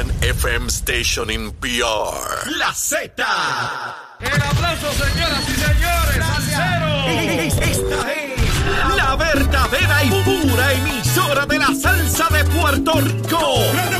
one FM station in PR. La Z. El aplauso, señoras y señores, Esta es la verdadera y pura emisora de la salsa de Puerto Rico. de Puerto Rico!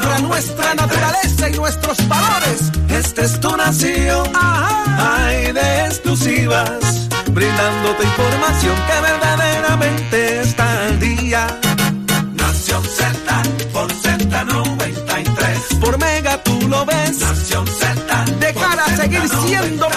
Nuestra tierra, nuestra naturaleza y nuestros valores. Esta es tu nación. Hay de exclusivas. Brindándote información que verdaderamente está al día. Nación Z por Z93. Por Mega tú lo ves. Nación Z. De cara a seguir siendo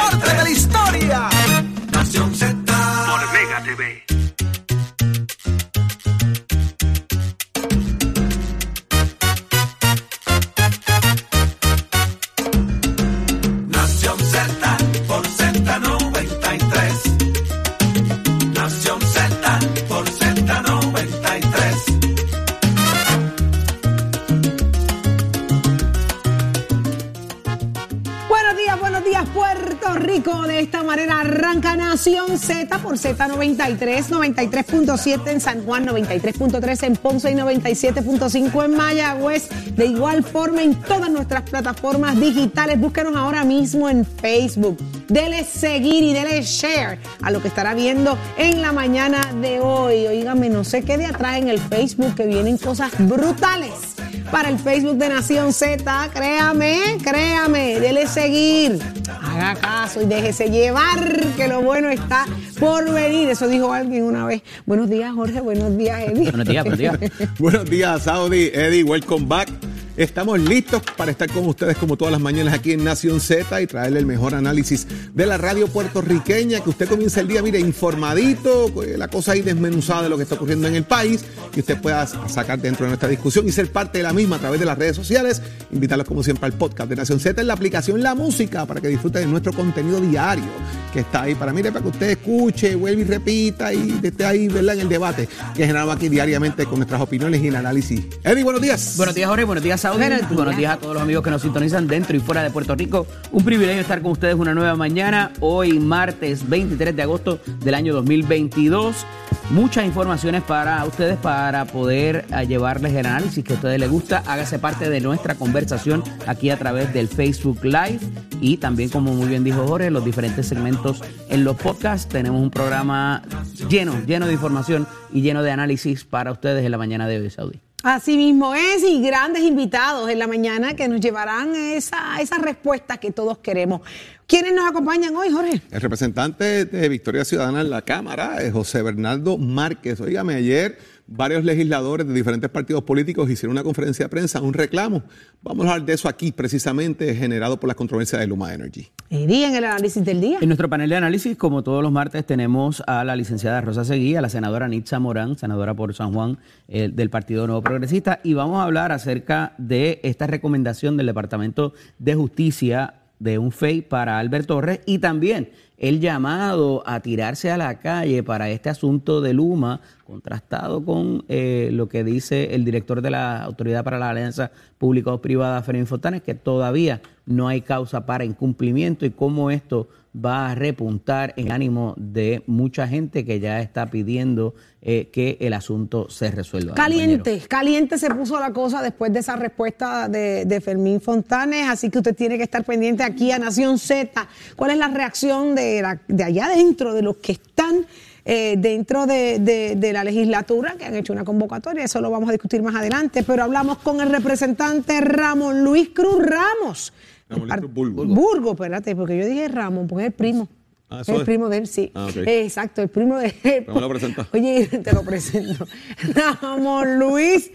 por Z93, 93.7 en San Juan, 93.3 en Ponce y 97.5 en Mayagüez. De igual forma en todas nuestras plataformas digitales. Búsquenos ahora mismo en Facebook. Dele seguir y dele share a lo que estará viendo en la mañana de hoy. Oígame, no sé qué de atrás en el Facebook que vienen cosas brutales para el Facebook de Nación Z. Créame, créame, dele seguir. Haga caso y déjese llevar, que lo bueno está por venir. Eso dijo alguien una vez. Buenos días, Jorge. Buenos días, Eddie. Buenos días, buenos días. Buenos días, Saudi, Eddie, welcome back. Estamos listos para estar con ustedes como todas las mañanas aquí en Nación Z y traerle el mejor análisis de la radio puertorriqueña, que usted comience el día, mire, informadito, la cosa ahí desmenuzada de lo que está ocurriendo en el país, y usted pueda sacar dentro de nuestra discusión y ser parte de la misma a través de las redes sociales. Invitarlos como siempre al podcast de Nación Z en la aplicación La Música para que disfruten de nuestro contenido diario que está ahí para, mire, para que usted escuche, vuelva y repita y esté ahí, ¿verdad? En el debate que generamos aquí diariamente con nuestras opiniones y el análisis. Eddie, buenos días. Buenos días, Jorge. Buenos días, Buenos días. a todos los amigos que nos sintonizan dentro y fuera de Puerto Rico. Un privilegio estar con ustedes una nueva mañana. Hoy, martes 23 de agosto del año 2022. Muchas informaciones para ustedes para poder eh, llevarles el análisis que a ustedes les gusta. Hágase parte de nuestra conversación aquí a través del Facebook Live y también, como muy bien dijo Jorge, los diferentes segmentos en los podcasts. Tenemos un programa lleno, lleno de información y lleno de análisis para ustedes en la mañana de hoy, Saudi. Así mismo es, y grandes invitados en la mañana que nos llevarán esa, esas respuestas que todos queremos. ¿Quiénes nos acompañan hoy, Jorge? El representante de Victoria Ciudadana en la Cámara es José Bernardo Márquez. Oígame, ayer varios legisladores de diferentes partidos políticos hicieron una conferencia de prensa, un reclamo. Vamos a hablar de eso aquí, precisamente generado por las controversias de Luma Energy. Eddie, en el análisis del día. En nuestro panel de análisis, como todos los martes, tenemos a la licenciada Rosa Seguí, a la senadora Nitza Morán, senadora por San Juan eh, del Partido Nuevo Progresista, y vamos a hablar acerca de esta recomendación del Departamento de Justicia de un FEI para Albert Torres y también el llamado a tirarse a la calle para este asunto de Luma, contrastado con eh, lo que dice el director de la Autoridad para la Alianza Público-Privada, Fermín Fontanes, que todavía no hay causa para incumplimiento y cómo esto va a repuntar en el ánimo de mucha gente que ya está pidiendo eh, que el asunto se resuelva. Caliente, caliente se puso la cosa después de esa respuesta de, de Fermín Fontanes, así que usted tiene que estar pendiente aquí a Nación Z. ¿Cuál es la reacción de, la- de allá adentro, de los que están eh, dentro de, de- de la legislatura que han hecho una convocatoria. Eso lo vamos a discutir más adelante. Pero hablamos con el representante Ramón Luis Cruz Ramos. Cruz Burgos. Burgos, espérate, porque yo dije Ramón, porque es el primo. Ah, es ¿eso el es? primo de él, sí. Ah, ok. Exacto, el primo de él. ¿Cómo lo presenta? Oye, te lo presento. Ramón Luis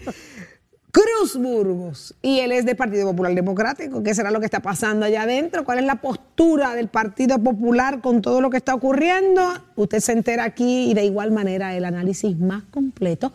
Cruz Burgos. Y él es del Partido Popular Democrático. ¿Qué será lo que está pasando allá adentro? ¿Cuál es la postura del Partido Popular con todo lo que está ocurriendo? Usted se entera aquí y de igual manera el análisis más completo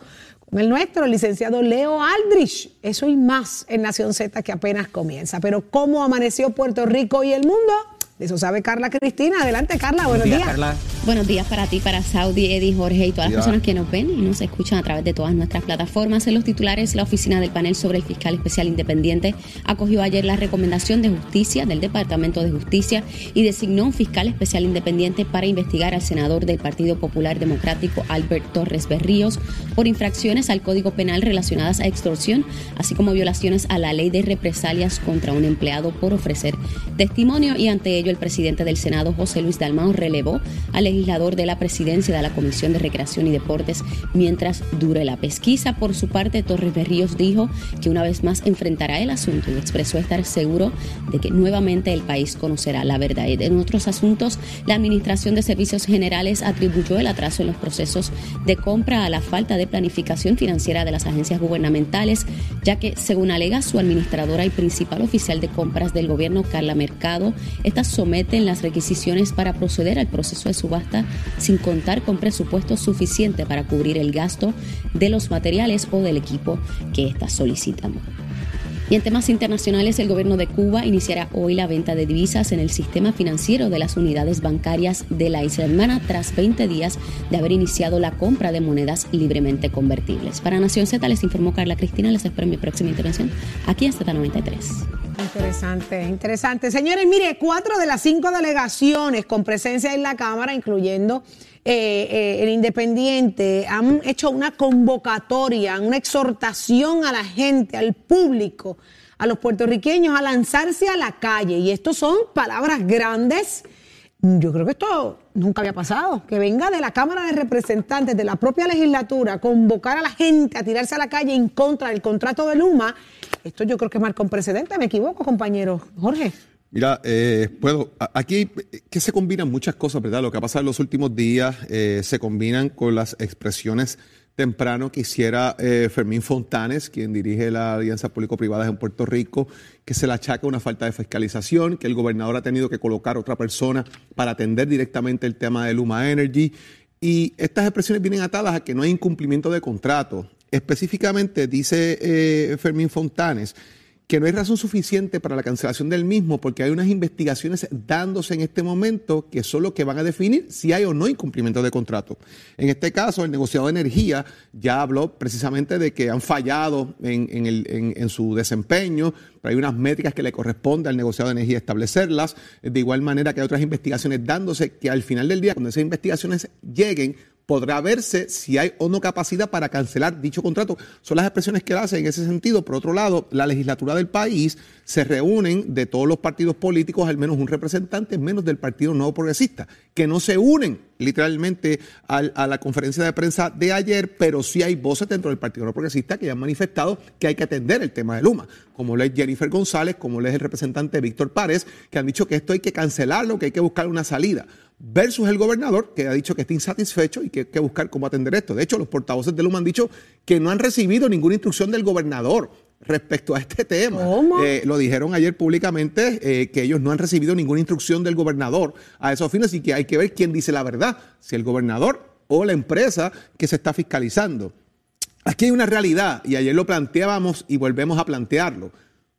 el nuestro, el licenciado Leo Aldrich. Eso y más en Nación Z que apenas comienza. Pero ¿cómo amaneció Puerto Rico y el mundo? De eso sabe Carla Cristina. Adelante, Carla. Buenos días. Carla. Buenos días para ti, para Saudi, Eddie, Jorge y todas las personas que nos ven y nos escuchan a través de todas nuestras plataformas. En los titulares, la oficina del panel sobre el fiscal especial independiente acogió ayer la recomendación de justicia del Departamento de Justicia y designó un fiscal especial independiente para investigar al senador del Partido Popular Democrático, Albert Torres Berríos, por infracciones al Código Penal relacionadas a extorsión, así como violaciones a la ley de represalias contra un empleado por ofrecer testimonio y ante ello el presidente del Senado, José Luis Dalmao, relevó al legislador de la presidencia de la Comisión de Recreación y Deportes mientras dure la pesquisa. Por su parte, Torres Berríos dijo que una vez más enfrentará el asunto y expresó estar seguro de que nuevamente el país conocerá la verdad. En otros asuntos, la Administración de Servicios Generales atribuyó el atraso en los procesos de compra a la falta de planificación financiera de las agencias gubernamentales, ya que, según alega su administradora y principal oficial de compras del gobierno, Carla Mercado, estas someten las requisiciones para proceder al proceso de subasta sin contar con presupuesto suficiente para cubrir el gasto de los materiales o del equipo que éstas solicitan. Y en temas internacionales, el gobierno de Cuba iniciará hoy la venta de divisas en el sistema financiero de las unidades bancarias de la isla hermana tras 20 días de haber iniciado la compra de monedas libremente convertibles. Para Nación Z les informó Carla Cristina. Les espero mi próxima intervención aquí en Z93. Interesante, interesante. Señores, mire, cuatro de las cinco delegaciones con presencia en la Cámara, incluyendo eh, eh, el Independiente, han hecho una convocatoria, una exhortación a la gente, al público, a los puertorriqueños a lanzarse a la calle. Y esto son palabras grandes. Yo creo que esto nunca había pasado, que venga de la Cámara de Representantes, de la propia legislatura, convocar a la gente a tirarse a la calle en contra del contrato de Luma. Esto yo creo que marca un precedente, me equivoco, compañero Jorge. Mira, eh, puedo, aquí eh, que se combinan muchas cosas, ¿verdad? Lo que ha pasado en los últimos días eh, se combinan con las expresiones temprano que hiciera eh, Fermín Fontanes, quien dirige la Alianza Público-Privada en Puerto Rico, que se le achaca una falta de fiscalización, que el gobernador ha tenido que colocar otra persona para atender directamente el tema de Luma Energy. Y estas expresiones vienen atadas a que no hay incumplimiento de contrato. Específicamente dice Fermín Fontanes que no hay razón suficiente para la cancelación del mismo porque hay unas investigaciones dándose en este momento que son los que van a definir si hay o no incumplimiento de contrato. En este caso, el negociado de energía ya habló precisamente de que han fallado en, en en su desempeño, pero hay unas métricas que le corresponde al negociado de energía establecerlas. De igual manera que hay otras investigaciones dándose que al final del día, cuando esas investigaciones lleguen, podrá verse si hay o no capacidad para cancelar dicho contrato. Son las expresiones que él hace en ese sentido. Por otro lado, la legislatura del país se reúnen de todos los partidos políticos, al menos un representante, menos del Partido Nuevo Progresista, que no se unen literalmente al- a la conferencia de prensa de ayer, pero sí hay voces dentro del Partido Nuevo Progresista que ya han manifestado que hay que atender el tema de Luma, como lo es Jennifer González, como lo es el representante Víctor Párez, que han dicho que esto hay que cancelarlo, que hay que buscar una salida versus el gobernador, que ha dicho que está insatisfecho y que hay que buscar cómo atender esto. De hecho, los portavoces de Luma han dicho que no han recibido ninguna instrucción del gobernador respecto a este tema. Eh, lo dijeron ayer públicamente eh, que ellos no han recibido ninguna instrucción del gobernador a esos fines y que hay que ver quién dice la verdad, si el gobernador o la empresa que se está fiscalizando. Aquí hay una realidad y ayer lo planteábamos y volvemos a plantearlo.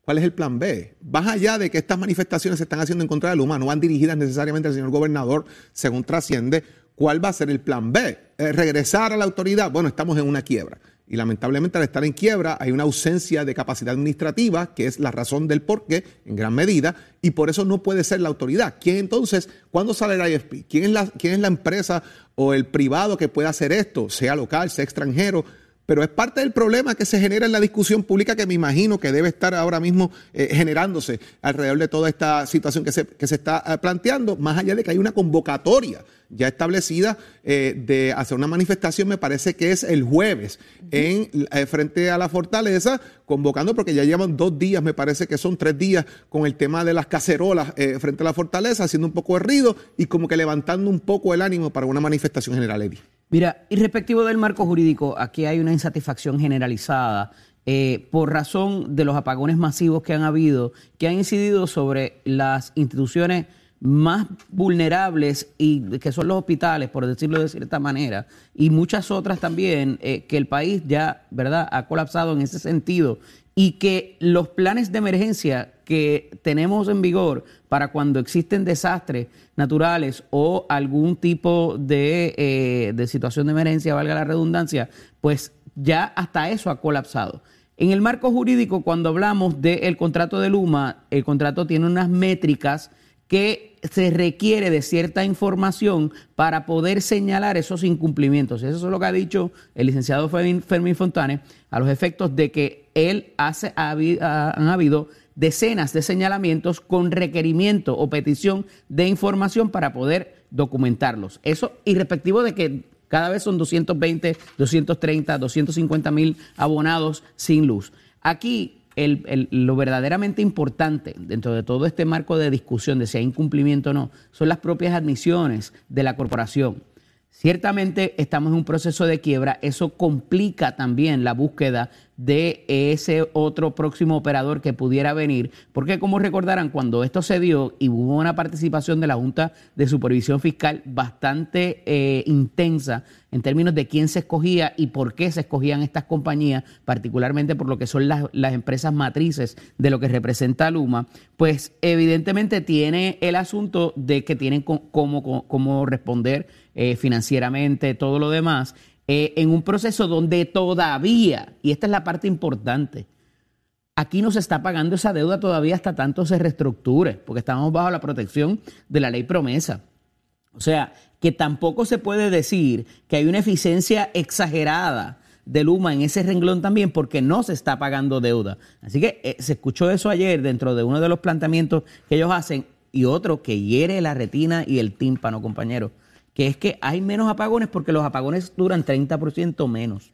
¿Cuál es el plan B? Más allá de que estas manifestaciones se están haciendo en contra del humano, no van dirigidas necesariamente al señor gobernador, según trasciende, ¿cuál va a ser el plan B? Eh, ¿Regresar a la autoridad? Bueno, estamos en una quiebra. Y lamentablemente al estar en quiebra hay una ausencia de capacidad administrativa, que es la razón del porqué, en gran medida, y por eso no puede ser la autoridad. ¿Quién entonces, cuándo sale el IFP? ¿Quién es la, quién es la empresa o el privado que pueda hacer esto, sea local, sea extranjero? Pero es parte del problema que se genera en la discusión pública que me imagino que debe estar ahora mismo eh, generándose alrededor de toda esta situación que se, que se está eh, planteando, más allá de que hay una convocatoria ya establecida eh, de hacer una manifestación, me parece que es el jueves, en eh, frente a la fortaleza, convocando, porque ya llevan dos días, me parece que son tres días, con el tema de las cacerolas eh, frente a la fortaleza, haciendo un poco de ruido y como que levantando un poco el ánimo para una manifestación general, Eddie. Mira, y respectivo del marco jurídico, aquí hay una insatisfacción generalizada eh, por razón de los apagones masivos que han habido, que han incidido sobre las instituciones más vulnerables y que son los hospitales, por decirlo de cierta manera, y muchas otras también eh, que el país ya, ¿verdad?, ha colapsado en ese sentido y que los planes de emergencia que tenemos en vigor para cuando existen desastres naturales o algún tipo de, eh, de situación de emergencia, valga la redundancia, pues ya hasta eso ha colapsado. En el marco jurídico, cuando hablamos del contrato de Luma, el contrato tiene unas métricas que se requiere de cierta información para poder señalar esos incumplimientos. Eso es lo que ha dicho el licenciado Fermín, Fermín Fontane a los efectos de que él hace, ha- han habido decenas de señalamientos con requerimiento o petición de información para poder documentarlos. Eso irrespectivo de que cada vez son 220, 230, 250 mil abonados sin luz. Aquí lo verdaderamente importante dentro de todo este marco de discusión de si hay incumplimiento o no son las propias admisiones de la corporación. Ciertamente estamos en un proceso de quiebra, eso complica también la búsqueda de ese otro próximo operador que pudiera venir, porque como recordarán, cuando esto se dio y hubo una participación de la Junta de Supervisión Fiscal bastante eh, intensa en términos de quién se escogía y por qué se escogían estas compañías, particularmente por lo que son las, las empresas matrices de lo que representa Luma, pues evidentemente tiene el asunto de que tienen cómo responder eh, financieramente, todo lo demás, eh, en un proceso donde todavía, y esta es la parte importante, aquí no se está pagando esa deuda todavía hasta tanto se reestructure, porque estamos bajo la protección de la ley promesa. O sea, que tampoco se puede decir que hay una eficiencia exagerada de Luma en ese renglón también porque no se está pagando deuda. Así que eh, se escuchó eso ayer dentro de uno de los planteamientos que ellos hacen y otro que hiere la retina y el tímpano, compañeros, que es que hay menos apagones porque los apagones duran 30% menos.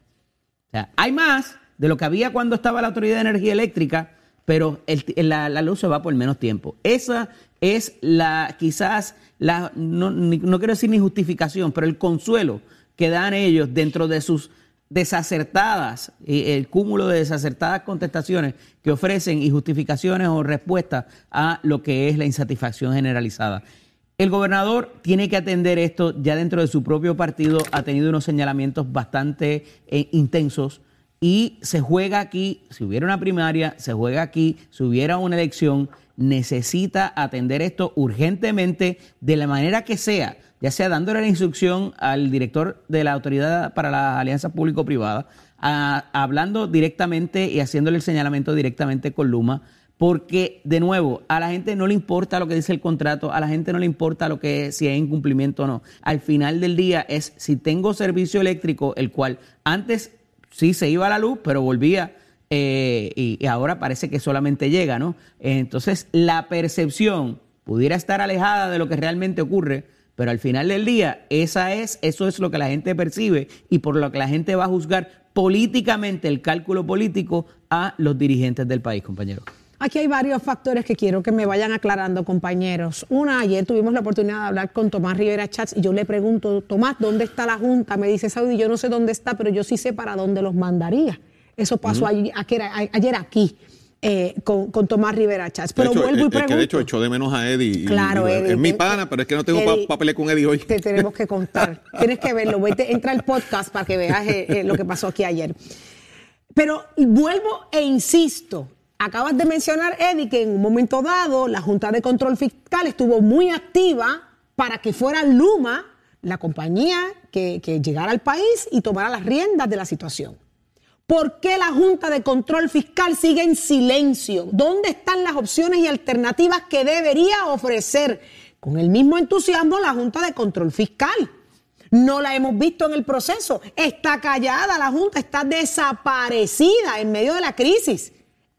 O sea, hay más de lo que había cuando estaba la Autoridad de Energía Eléctrica, pero la, la luz se va por menos tiempo. Esa es la, quizás, la, no, no quiero decir ni justificación, pero el consuelo que dan ellos dentro de sus desacertadas, eh, el cúmulo de desacertadas contestaciones que ofrecen y justificaciones o respuestas a lo que es la insatisfacción generalizada. El gobernador tiene que atender esto ya dentro de su propio partido, ha tenido unos señalamientos bastante eh, intensos. Y se juega aquí, si hubiera una primaria, se juega aquí, si hubiera una elección, necesita atender esto urgentemente de la manera que sea, ya sea dándole la instrucción al director de la Autoridad para las Alianzas Público-Privadas, hablando directamente y haciéndole el señalamiento directamente con Luma, porque de nuevo, a la gente no le importa lo que dice el contrato, a la gente no le importa lo que si hay incumplimiento o no. Al final del día es si tengo servicio eléctrico, el cual antes sí se iba a la luz, pero volvía eh, y, y ahora parece que solamente llega, ¿no? Entonces, la percepción pudiera estar alejada de lo que realmente ocurre, pero al final del día, esa es, eso es lo que la gente percibe y por lo que la gente va a juzgar políticamente el cálculo político a los dirigentes del país, compañero. Aquí hay varios factores que quiero que me vayan aclarando, compañeros. Una, ayer tuvimos la oportunidad de hablar con Tomás Rivera Chats y yo le pregunto, Tomás, ¿dónde está la Junta? Me dice Saudi, yo no sé dónde está, pero yo sí sé para dónde los mandaría. Eso pasó ayer, ayer- ayer aquí eh, con, con Tomás Rivera Chats. Pero hecho, vuelvo y es- es pregunto. que de hecho echó de menos a Eddie. y- Claro, y- Eddie. Es mi Te- pana, pero es que no tengo pa- Eddie, papeles con Eddie hoy. Te tenemos que contar. Tienes que verlo. Vete, entra al podcast para que veas eh, eh, lo que pasó aquí ayer. Pero vuelvo e insisto. Acabas de mencionar, Eddie, que en un momento dado la Junta de Control Fiscal estuvo muy activa para que fuera Luma la compañía que, que llegara al país y tomara las riendas de la situación. ¿Por qué la Junta de Control Fiscal sigue en silencio? ¿Dónde están las opciones y alternativas que debería ofrecer con el mismo entusiasmo la Junta de Control Fiscal? No la hemos visto en el proceso. Está callada la Junta, está desaparecida en medio de la crisis.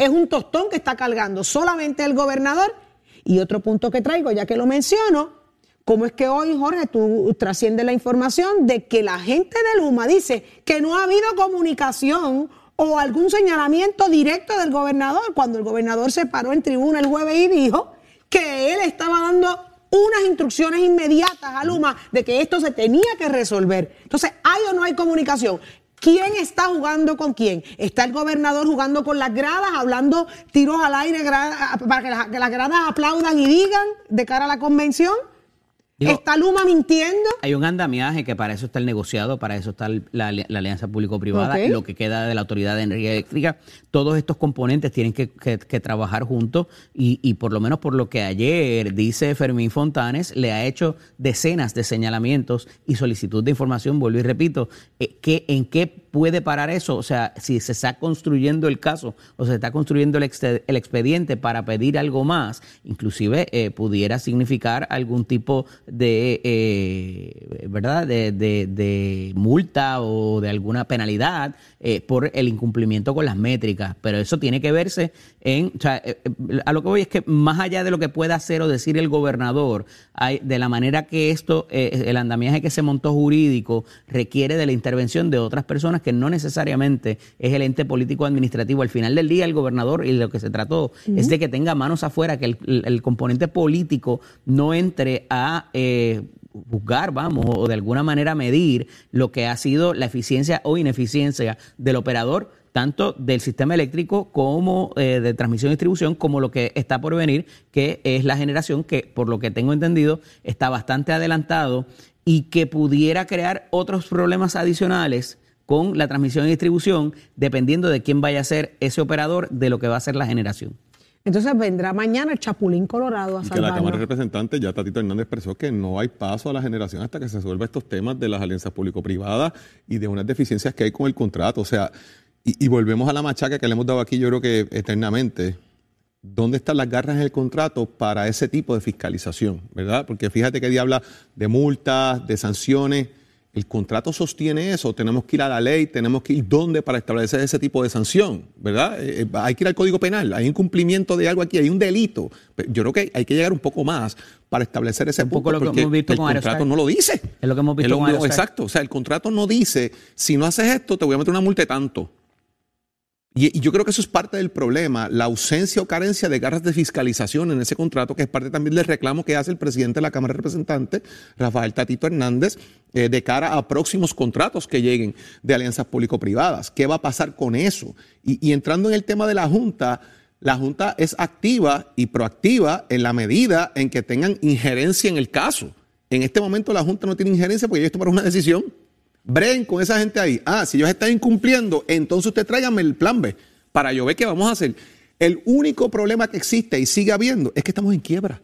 Es un tostón que está cargando solamente el gobernador. Y otro punto que traigo, ya que lo menciono, ¿cómo es que hoy, Jorge, tú trasciendes la información de que la gente de Luma dice que no ha habido comunicación o algún señalamiento directo del gobernador cuando el gobernador se paró en tribuna el jueves y dijo que él estaba dando unas instrucciones inmediatas a Luma de que esto se tenía que resolver. Entonces, ¿hay o no hay comunicación? ¿Quién está jugando con quién? ¿Está el gobernador jugando con las gradas, hablando tiros al aire para que las gradas aplaudan y digan de cara a la convención? Digo- ¿Está Luma mintiendo? Hay un andamiaje que para eso está el negociado, para eso está el- la, la alianza público-privada, Ok. lo que queda de la Autoridad de Energía Eléctrica. Todos estos componentes tienen que, que- que trabajar juntos y, y por lo menos por lo que ayer dice Fermín Fontanes, le ha hecho decenas de señalamientos y solicitud de información, vuelvo y repito, eh, ¿qué- ¿en qué puede parar eso? O sea, si se está construyendo el caso o se está construyendo el, exte- el expediente para pedir algo más, inclusive eh, pudiera significar algún tipo de, eh, ¿verdad? De, de- de multa o de alguna penalidad eh, por el incumplimiento con las métricas. Pero eso tiene que verse en, o sea, eh, eh, a lo que voy es que más allá de lo que pueda hacer o decir el gobernador, hay, de la manera que esto, el andamiaje que se montó jurídico requiere de la intervención de otras personas que no necesariamente es el ente político administrativo. Al final del día, el gobernador y lo que se trató es de que tenga manos afuera, que el componente político no entre a eh, juzgar, vamos, o de alguna manera medir lo que ha sido la eficiencia o ineficiencia del operador tanto del sistema eléctrico como eh, de transmisión y distribución, como lo que está por venir, que es la generación que, por lo que tengo entendido, está bastante adelantado y que pudiera crear otros problemas adicionales con la transmisión y distribución, dependiendo de quién vaya a ser ese operador de lo que va a ser la generación. Entonces vendrá mañana el Chapulín Colorado a Y que la Cámara de. Representantes, ya Tatito Hernández expresó que no hay paso a la generación hasta que se resuelva estos temas de las alianzas público-privadas y de unas deficiencias que hay con el contrato. O sea, y, y volvemos a la machaca que le hemos dado aquí, yo creo que eternamente. ¿Dónde están las garras en el contrato para ese tipo de fiscalización? ¿Verdad? Porque fíjate que habla de multas, de sanciones. El contrato sostiene eso. Tenemos que ir a la ley, tenemos que ir dónde para establecer ese tipo de sanción, ¿verdad? Eh, eh, hay que ir al Código Penal. Hay incumplimiento de algo aquí, hay un delito. Yo creo que hay que llegar un poco más para establecer ese poco punto, lo que porque hemos visto el con contrato Aerostar. no lo dice. Es lo que hemos visto lo- con Aerostar. Exacto. O sea, el contrato no dice, si no haces esto, te voy a meter una multa de tanto. Y, yo creo que eso es parte del problema, la ausencia o carencia de garras de fiscalización en ese contrato, que es parte también del reclamo que hace el presidente de la Cámara de Representantes, Rafael Tatito Hernández, eh, de cara a próximos contratos que lleguen de alianzas público-privadas. ¿Qué va a pasar con eso? Y, y entrando en el tema de la Junta, la Junta es activa y proactiva en la medida en que tengan injerencia en el caso. En este momento la Junta no tiene injerencia porque ellos tomaron una decisión. Bren con esa gente ahí. Ah, si ellos están incumpliendo, entonces usted tráigame el plan B para yo ver qué vamos a hacer. El único problema que existe y sigue habiendo es que estamos en quiebra.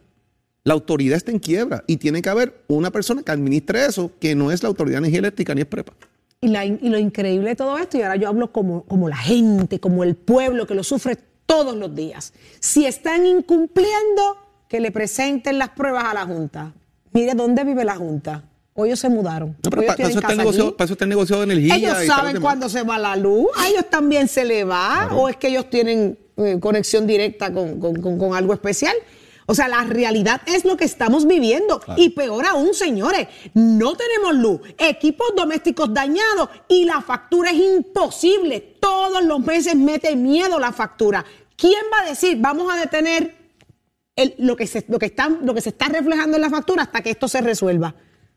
La autoridad está en quiebra y tiene que haber una persona que administre eso, que no es la Autoridad de Energía Eléctrica ni es prepa. Y, y lo increíble de todo esto, y ahora yo hablo como, como la gente, como el pueblo que lo sufre todos los días. Si están incumpliendo, que le presenten las pruebas a la Junta. Mire dónde vive la Junta. Hoy ellos se mudaron. No, pero pa- para, eso está el casa negocio, para eso está el negocio de energía. Ellos y saben cuándo se va la luz, a ellos también se le va, o es que ellos tienen eh, conexión directa con, con- con- con algo especial. O sea, la realidad es lo que estamos viviendo. Y peor aún, señores, no tenemos luz, equipos domésticos dañados y la factura es imposible. Todos los meses mete miedo la factura. ¿Quién va a decir, vamos a detener el- lo, que se, lo, que está, lo que se está reflejando en la factura hasta que esto se resuelva?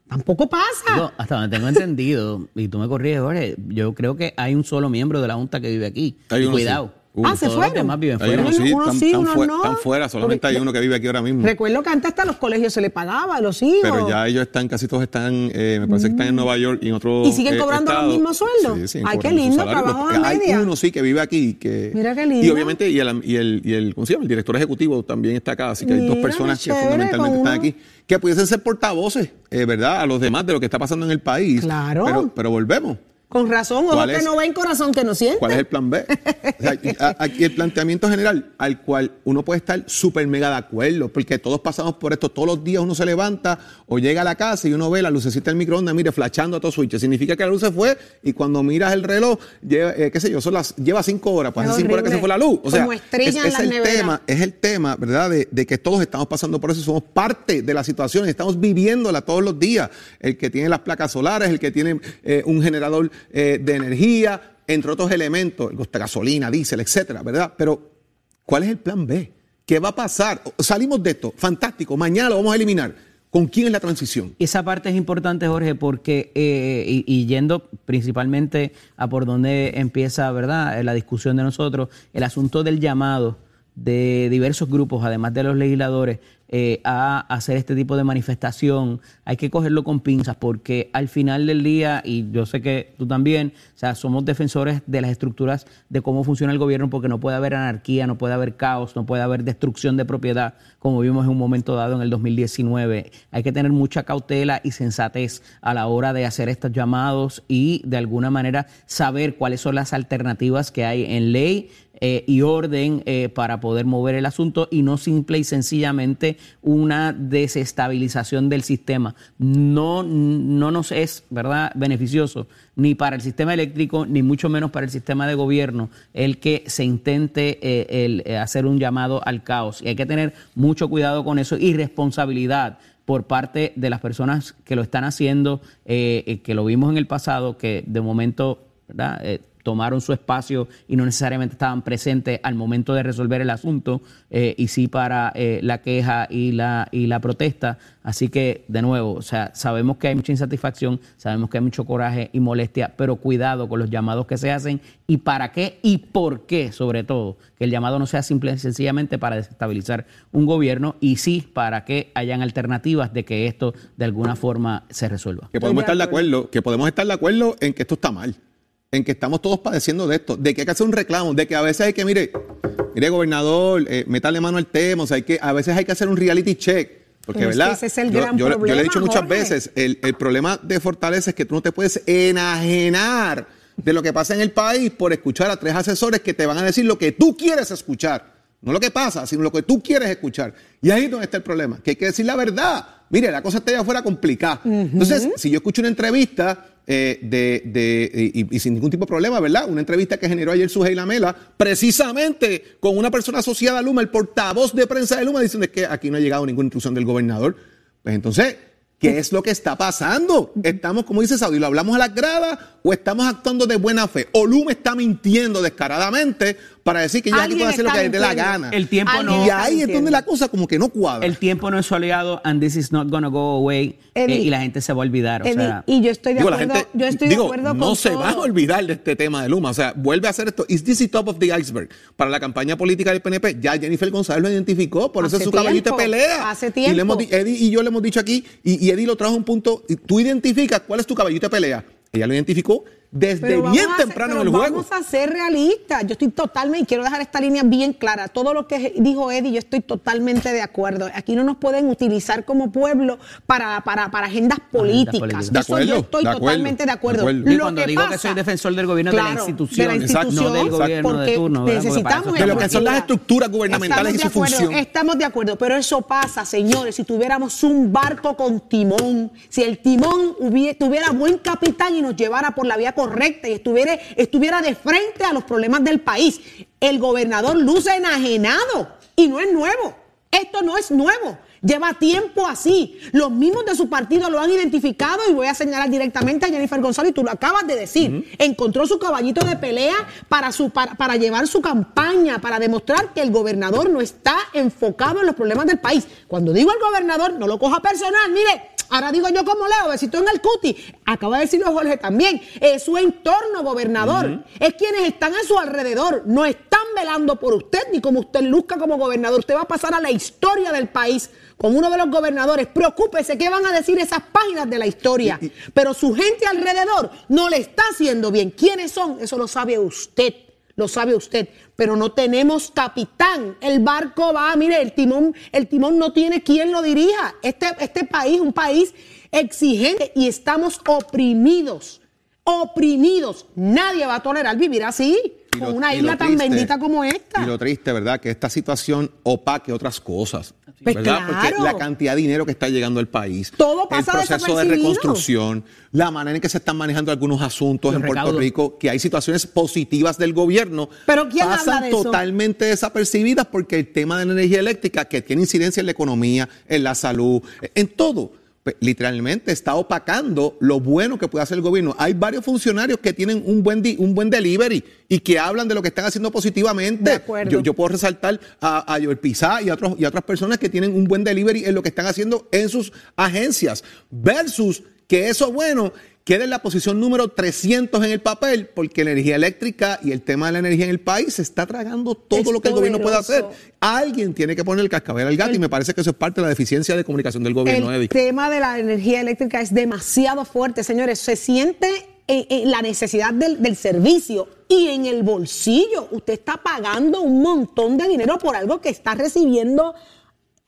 Tampoco pasa. Digo, hasta donde tengo entendido, y tú me corriges, Jorge, yo creo que hay un solo miembro de la Junta que vive aquí. Hay Y sí. cuidado. Uno. Ah, se Todos los demás viven Hay fuera. uno Bueno, sí, unos están, sí, están unos fue- no. están fuera, solamente Porque- hay uno que vive aquí ahora mismo. Recuerdo que antes hasta a los colegios se le pagaba a los hijos. Pero ya ellos están, casi todos están, eh, me parece que están en Nueva York y en otros. Mm. ¿Y siguen cobrando los estados. mismos sueldos? Sí, Ay, qué lindo, trabajo a Hay media. uno sí que vive aquí. Que, Mira qué Y lindo. obviamente, y el, y el, y el, ¿cómo se llama? El director ejecutivo también está acá, así que hay dos personas que fundamentalmente están aquí, que pudiesen ser portavoces, eh, ¿verdad? A los demás de lo que está pasando en el país. Claro. Pero, pero volvemos. Con razón, ojo ¿Cuál que es? no ven, corazón que no siente. ¿Cuál es el plan B? O sea, aquí el planteamiento general al cual uno puede estar súper mega de acuerdo, porque todos pasamos por esto, todos los días uno se levanta o llega a la casa y uno ve la lucecita del microondas, mire, flashando a todo switch. Significa que la luz se fue y cuando miras el reloj, lleva, eh, qué sé yo, son las, lleva cinco horas, pues Es hace cinco horas que se fue la luz. O sea, Como es, es el tema, es el tema, ¿verdad? De, de que todos estamos pasando por eso, somos parte de la situación, estamos viviéndola todos los días. El que tiene las placas solares, el que tiene eh, un generador eh, de energía, entre otros elementos, gasolina, diésel, etcétera, ¿verdad? Pero, ¿cuál es el plan B? ¿Qué va a pasar? Salimos de esto, fantástico, mañana lo vamos a eliminar. ¿Con quién es la transición? Esa parte es importante, Jorge, porque, eh, y, y yendo principalmente a por donde empieza, ¿verdad?, Eh, la discusión de nosotros, el asunto del llamado de diversos grupos, además de los legisladores, eh, a hacer este tipo de manifestación, hay que cogerlo con pinzas, porque al final del día, y yo sé que tú también, o sea, somos defensores de las estructuras de cómo funciona el gobierno, porque no puede haber anarquía, no puede haber caos, no puede haber destrucción de propiedad, como vimos en un momento dado en el 2019. Hay que tener mucha cautela y sensatez a la hora de hacer estos llamados y de alguna manera saber cuáles son las alternativas que hay en ley eh, y orden eh, para poder mover el asunto y no simple y sencillamente una desestabilización del sistema. No, no nos es, ¿verdad?, beneficioso ni para el sistema eléctrico, ni mucho menos para el sistema de gobierno, el que se intente eh, hacer un llamado al caos. Y hay que tener mucho cuidado con eso y responsabilidad por parte de las personas que lo están haciendo, que lo vimos en el pasado, que de momento ¿verdad? Eh, tomaron su espacio y no necesariamente estaban presentes al momento de resolver el asunto, eh, y sí para eh, la queja y la, y la protesta. Así que, de nuevo, o sea, sabemos que hay mucha insatisfacción, sabemos que hay mucho coraje y molestia, pero cuidado con los llamados que se hacen y para qué y por qué, sobre todo, que el llamado no sea simple y sencillamente para desestabilizar un gobierno y sí para que hayan alternativas de que esto de alguna forma se resuelva. Que podemos de estar de acuerdo, que podemos estar de acuerdo en que esto está mal, en que estamos todos padeciendo de esto, de que hay que hacer un reclamo, de que a veces hay que, mire, mire, gobernador, eh, métale mano al tema, o sea, hay que, a veces hay que hacer un reality check. Porque, Pero es que ¿verdad? ese es el yo, gran yo- yo le he problema, dicho muchas Jorge. veces, el, el problema de Fortaleza es que tú no te puedes enajenar de lo que pasa en el país por escuchar a tres asesores que te van a decir lo que tú quieres escuchar. No lo que pasa, sino lo que tú quieres escuchar. Y ahí es donde está el problema, que hay que decir la verdad. Mire, la cosa está allá afuera complicada. Entonces, si yo escucho una entrevista eh, de, de- y, y sin ningún tipo de problema, ¿verdad? Una entrevista que generó ayer Sujei Lamela, precisamente con una persona asociada a Luma, el portavoz de prensa de Luma, diciendo que aquí no ha llegado ninguna instrucción del gobernador. Pues entonces, ¿qué es lo que está pasando? Estamos, como dice Saudi, ¿lo hablamos a las gradas o estamos actuando de buena fe? O Luma está mintiendo descaradamente para decir que ya aquí puede hacer lo que le dé la gana. El tiempo no- Y ahí es donde la cosa como que no cuadra. El tiempo no es su aliado and this is not gonna go away eh, Eddie, y la gente se va a olvidar. O Eddie, sea, y yo estoy de Digo, acuerdo, gente, yo estoy digo, de acuerdo no con se todo. van a olvidar de este tema de Luma. O sea, vuelve a hacer esto. Is this the top of the iceberg? Para la campaña política del PNP, ya Jennifer González lo identificó, por eso Hace es su caballito de tiempo, pelea. hace Y le hemos, tiempo. di- Eddie y yo le hemos dicho aquí, y, y Eddie lo trajo a un punto, y tú identificas cuál es tu caballito de pelea. Ella lo identificó desde bien ser- temprano en el juego. Vamos a ser realistas. Yo estoy totalmente, y quiero dejar esta línea bien clara. Todo lo que dijo Eddie, yo estoy totalmente de acuerdo. Aquí no nos pueden utilizar como pueblo para, para, para agendas políticas. De Eso acuerdo, yo estoy de acuerdo, totalmente de acuerdo. de acuerdo. Y cuando que digo que soy defensor del gobierno, de la institución, de la institución, no del gobierno de porque turno, ¿verdad? Porque para necesitamos eso De lo que son las estructura. estructuras gubernamentales y su Estamos de acuerdo, función. Estamos de acuerdo, pero eso pasa, señores, si tuviéramos un barco con timón, si el timón tuviera buen capitán y nos llevara por la vía correcta y estuviera, estuviera de frente a los problemas del país. El gobernador luce enajenado y no es nuevo. Esto no es nuevo. Lleva tiempo así. Los mismos de su partido lo han identificado y voy a señalar directamente a Jennifer González, y tú lo acabas de decir. Encontró su caballito de pelea para, su, para, para llevar su campaña, para demostrar que el gobernador no está enfocado en los problemas del país. Cuando digo el gobernador, no lo coja personal. Mire, ahora digo yo como leo, besito en el cuti. Acaba de decirlo Jorge también. Es su entorno, gobernador. Es quienes están a su alrededor. No están velando por usted ni como usted luzca como gobernador. Usted va a pasar a la historia del país como uno de los gobernadores. Preocúpese qué van a decir esas páginas de la historia. Pero su gente alrededor no le está haciendo bien. ¿Quiénes son? Eso lo sabe usted. Lo sabe usted, pero no tenemos capitán. El barco va, mire, el timón, el timón no tiene quien lo dirija. Este, este país, un país exigente y estamos oprimidos. oprimidos. Nadie va a tolerar vivir así, lo- con una isla tan triste- bendita como esta. Y lo triste, ¿verdad? Que esta situación opaque otras cosas. Pues ¿Verdad? claro. Porque la cantidad de dinero que está llegando al país, Todo pasa el proceso de reconstrucción, la manera en que se están manejando algunos asuntos Los en Puerto. Rico, que hay situaciones positivas del gobierno, Pero ¿quién habla pasan de eso? totalmente desapercibidas porque el tema de la energía eléctrica, que tiene incidencia en la economía, en la salud, en todo. Literalmente está opacando lo bueno que puede hacer el gobierno. Hay varios funcionarios que tienen un buen, di- un buen delivery y que hablan de lo que están haciendo positivamente. De acuerdo. Yo, yo puedo resaltar a, a Joel Pizá y a, otros, y a otras personas que tienen un buen delivery en lo que están haciendo en sus agencias, versus que eso bueno quede en la posición número 300 en el papel, porque la energía eléctrica y el tema de la energía en el país se está tragando todo Es lo que el gobierno puede hacer. Alguien tiene que poner el cascabel al gato y me parece que eso es parte de la deficiencia de comunicación del gobierno, El Eddie. tema de la energía eléctrica es demasiado fuerte, señores. Se siente en, en la necesidad del, del servicio y en el bolsillo. Usted está pagando un montón de dinero por algo que está recibiendo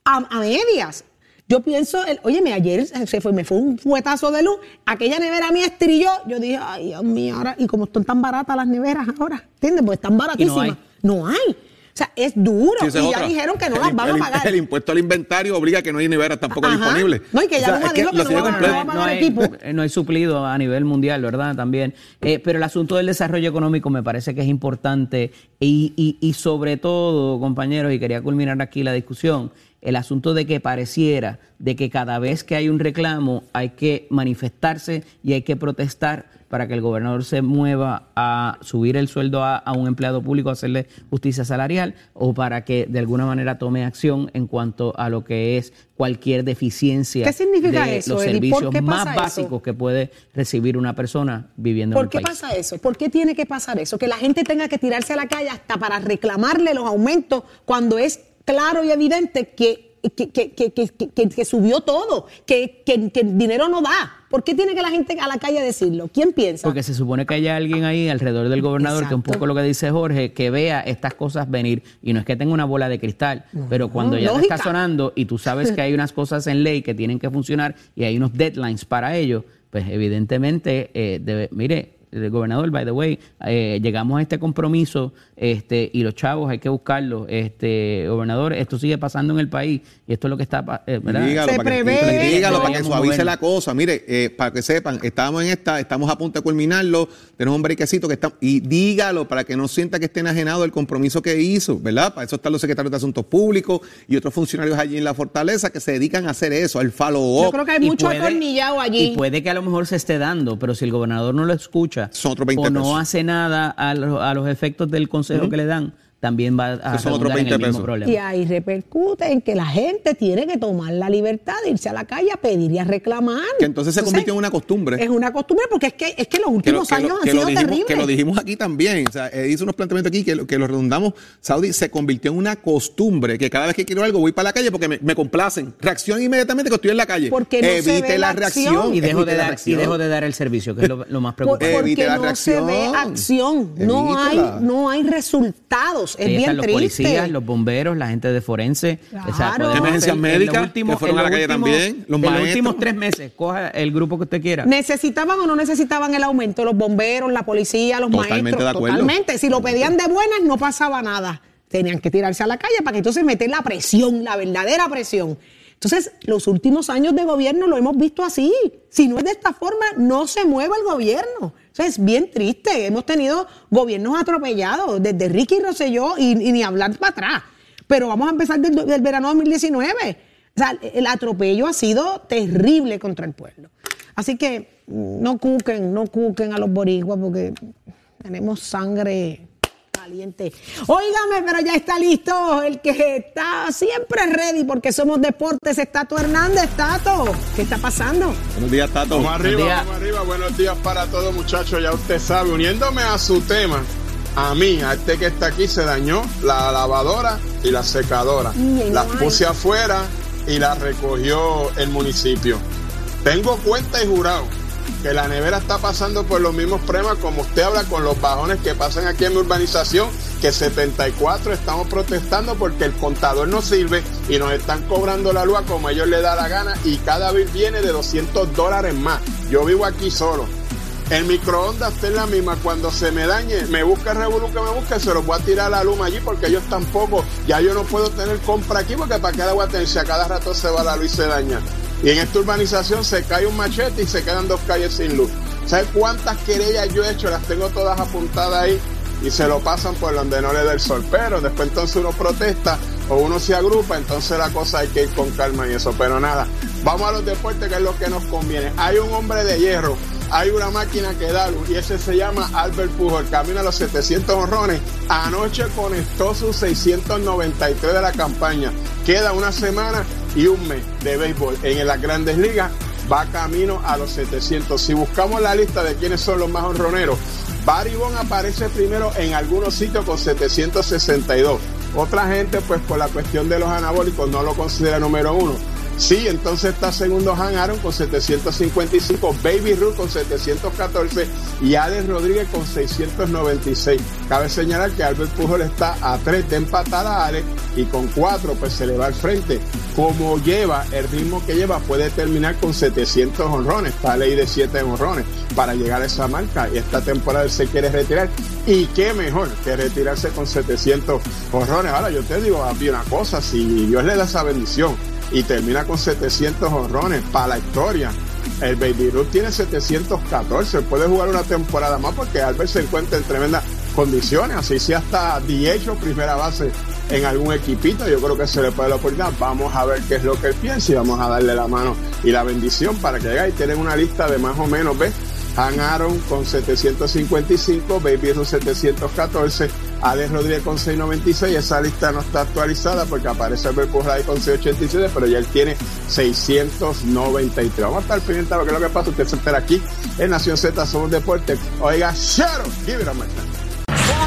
a, a medias. Yo pienso, el, óyeme, ayer se fue, me fue un fuetazo de luz, aquella nevera mía estrilló, yo dije, ay Dios mío, ahora, y como están tan baratas las neveras ahora, ¿entiendes? Pues están baratísimas. hay. No hay. O sea, es duro. Sí, esa es y ya otra. dijeron que no El las van el a pagar. El impuesto al inventario obliga a que no hay neveras tampoco Ajá. disponibles. No, y que ya Luma es dijo que no va no va a pagar hay, equipo. no hay suplido a nivel mundial, ¿verdad? También. Eh, pero el asunto del desarrollo económico me parece que es importante y, y- y sobre todo, compañeros, y quería culminar aquí la discusión, el asunto de que pareciera de que cada vez que hay un reclamo hay que manifestarse y hay que protestar para que el gobernador se mueva a subir el sueldo a, a un empleado público, a hacerle justicia salarial, o para que de alguna manera tome acción en cuanto a lo que es cualquier deficiencia ¿Qué significa de eso, los? ¿Por servicios qué más eso? básicos que puede recibir una persona viviendo en ¿Por el qué país. pasa eso? ¿Por qué tiene que pasar eso? Que la gente tenga que tirarse a la calle hasta para reclamarle los aumentos cuando es claro y evidente que, que, que- que- que- que- que subió todo, que, que- que el dinero no da. ¿Por qué tiene que la gente a la calle decirlo? ¿Quién piensa? Porque se supone que haya alguien ahí alrededor del gobernador, que un Exacto. poco lo que dice Jorge, que vea estas cosas venir. Y no es que tenga una bola de cristal, pero cuando ya te está sonando y tú sabes que hay unas cosas en ley que tienen que funcionar y hay unos deadlines para ello, pues evidentemente, eh, debe- mire, el gobernador, by the way, eh, llegamos a este compromiso este, y los chavos hay que buscarlos. Este, gobernador, esto sigue pasando en el país y esto es lo que está, eh, ¿verdad? Dígalo, Se para que, prevé dígalo esto. para que suavice la cosa. Mire, eh, para que sepan, estamos en esta, estamos a punto de culminarlo, tenemos un brequecito que está, y dígalo para que no sienta que esté enajenado del compromiso que hizo, ¿verdad? Para eso están los secretarios de Asuntos Públicos y otros funcionarios allí en la Fortaleza que se dedican a hacer eso, al follow-up. Yo creo que hay mucho puede- atornillado allí. Y puede que a lo mejor se esté dando, pero si el gobernador no lo escucha Son otros 20 o no pesos. hace nada a, lo- a los efectos del consejo que le dan, también va a redundar en el 20 mismo pesos. problema. Y ahí repercute en que la gente tiene que tomar la libertad de irse a la calle a pedir y a reclamar. Que entonces se convirtió en una costumbre. Es una costumbre porque es que, es que los que lo, últimos que lo- años que han lo sido dijimos, terribles. que lo dijimos aquí también. O sea, eh, hizo unos planteamientos aquí que, lo- que lo redundamos. Saudi se convirtió en una costumbre que cada vez que quiero algo voy para la calle porque me, me complacen. Reacción inmediatamente que estoy en la calle. Porque no se Evite ve la la reacción. acción. y dejo evite de dar y reacción. dejo de dar el servicio, que es lo, lo más Por- preocupante. Evite porque la no se ve acción, no hay, no hay resultados, es bien están los triste. policías, los bomberos, la gente de forense. Claro. Emergencias médicas, que fueron a la los calle últimos- también, los En los últimos tres meses, coja el grupo que usted quiera. ¿Necesitaban o no necesitaban el aumento? Los bomberos, la policía, los Totalmente maestros. de acuerdo. Totalmente. Si lo pedían de buenas, no pasaba nada. Tenían que tirarse a la calle para que entonces meter la presión, la verdadera presión. Entonces, los últimos años de gobierno lo hemos visto así. Si no es de esta forma, no se mueve el gobierno. Es bien triste. Hemos tenido gobiernos atropellados, desde Ricky Rosselló y, y ni hablar para atrás. Pero vamos a empezar del, del verano 2019. O sea, el atropello ha sido terrible contra el pueblo. Así que no cuquen, no cuquen a los boricuas porque tenemos sangre caliente. Óigame, pero ya está listo el que está siempre ready porque somos deportes. Es Tato Hernández. Tato, ¿qué está pasando? Buenos días, Tato. Vamos arriba, días. vamos arriba. Buenos días para todos, muchachos. Ya usted sabe, uniéndome a su tema, a mí, a este que está aquí, se dañó la lavadora y la secadora. Las puse afuera y las recogió el municipio. Tengo cuenta y jurado que la nevera está pasando por los mismos problemas como usted habla con los bajones que pasan aquí en mi urbanización, que 74 estamos protestando porque el contador no sirve y nos están cobrando la luz como a ellos les da la gana y cada vez viene de 200 dólares más. Yo vivo aquí solo. El microondas está en la misma. Cuando se me dañe, me busca el revolú que me busque, se los voy a tirar la luma allí porque ellos tampoco, ya yo no puedo tener compra aquí porque para la voy a cada rato se va la luz y se daña. Y en esta urbanización se cae un machete y se quedan dos calles sin luz. ¿Sabes cuántas querellas yo he hecho? Las tengo todas apuntadas ahí y se lo pasan por donde no le da el sol. Pero después entonces uno protesta o uno se agrupa, entonces la cosa hay que ir con calma y eso. Pero nada, vamos a los deportes que es lo que nos conviene. Hay un hombre de hierro, hay una máquina que da luz y ese se llama Albert Pujol. Camina los 700 honrones. Anoche conectó sus 693 de la campaña. Queda una semana y un mes de béisbol en las grandes ligas. Va camino a los 700. Si buscamos la lista de quiénes son los más honroneros, Barry Bond aparece primero en algunos sitios con 762. Otra gente, pues por la cuestión de los anabólicos, no lo considera número uno. Sí, entonces está segundo Han Aaron con 755, Baby Ruth con 714 y Alex Rodríguez con 696. Cabe señalar que Albert Pujol está a 3 de empatar a Alex y con 4 pues se le va al frente. Como lleva, el ritmo que lleva puede terminar con 700 honrones, está ley de 7 honrones para llegar a esa marca y esta temporada se quiere retirar y qué mejor que retirarse con 700 honrones. Ahora yo te digo, había una cosa, si Dios le da esa bendición y termina con 700 honrones para la historia. El Baby Ruth tiene 714, puede jugar una temporada más porque Albert se encuentra en tremendas condiciones, así si hasta 10 o primera base en algún equipito, yo creo que se le puede la oportunidad. Vamos a ver qué es lo que él piensa y vamos a darle la mano y la bendición para que llegue y tienen una lista de más o menos, ¿ves? Han Aaron con 755, Baby Ruth 714, Alex Rodríguez con 696. Esa lista no está actualizada porque aparece Albert Pujol con 687, pero ya él tiene 693. Vamos a estar pendientes de lo que es lo que pasa. Usted se espera aquí en Nación Z, Somos Deporte. Oiga, Sharon, give it a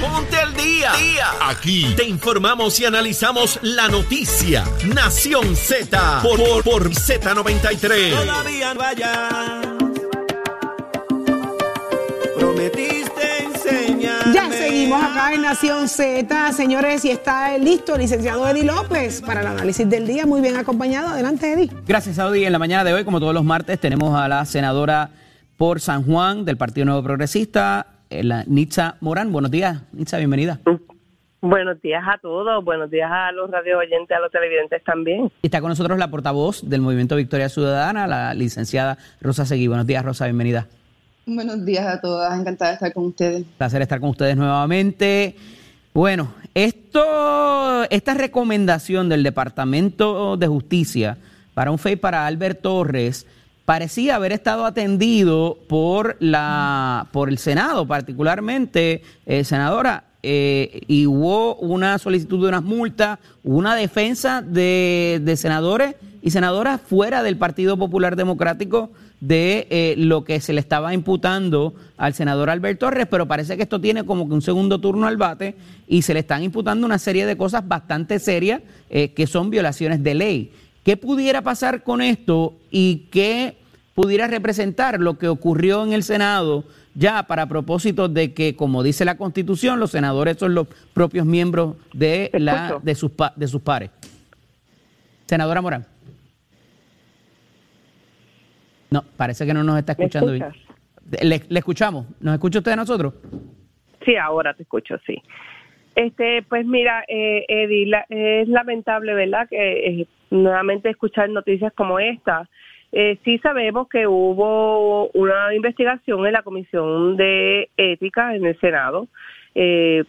Ponte al día. Aquí te informamos y analizamos la noticia. Nación Z por, por, por Z93. Todavía vaya. Ya seguimos acá en Nación Z, señores, y está listo el licenciado Eddie López para el análisis del día. Muy bien acompañado. Adelante, Eddie. Gracias, Saudi. En la mañana de hoy, como todos los martes, tenemos a la senadora por San Juan del Partido Nuevo Progresista, eh, la Nitza Morán. Buenos días, Nitza, bienvenida. Buenos días a todos, buenos días a los radio oyentes, a los televidentes también. Y Está con nosotros la portavoz del Movimiento Victoria Ciudadana, la licenciada Rosa Seguí. Buenos días, Rosa, bienvenida. Buenos días a todas, encantada de estar con ustedes. Placer estar con ustedes nuevamente. Bueno, esto, esta recomendación del Departamento de Justicia para un FEI para Albert Torres parecía haber estado atendido por la por el Senado, particularmente, eh, senadora, eh, y hubo una solicitud de unas multas, una defensa de, de senadores y senadoras fuera del Partido Popular Democrático de eh, lo que se le estaba imputando al senador Albert Torres, pero parece que esto tiene como que un segundo turno al bate y se le están imputando una serie de cosas bastante serias eh, que son violaciones de ley. ¿Qué pudiera pasar con esto y qué pudiera representar lo que ocurrió en el Senado ya para propósito de que, como dice la Constitución, los senadores son los propios miembros de, la, de, sus, de sus pares? Senadora Morán. No, parece que no nos está ¿Me escuchando bien. le escuchamos. ¿Nos escucha usted a nosotros? Sí, ahora te escucho, sí. Este, pues mira, eh, Eddie, la- es lamentable, ¿verdad? Que eh, nuevamente escuchar noticias como esta. Eh, sí sabemos que hubo una investigación en la Comisión de Ética en el Senado. Eh,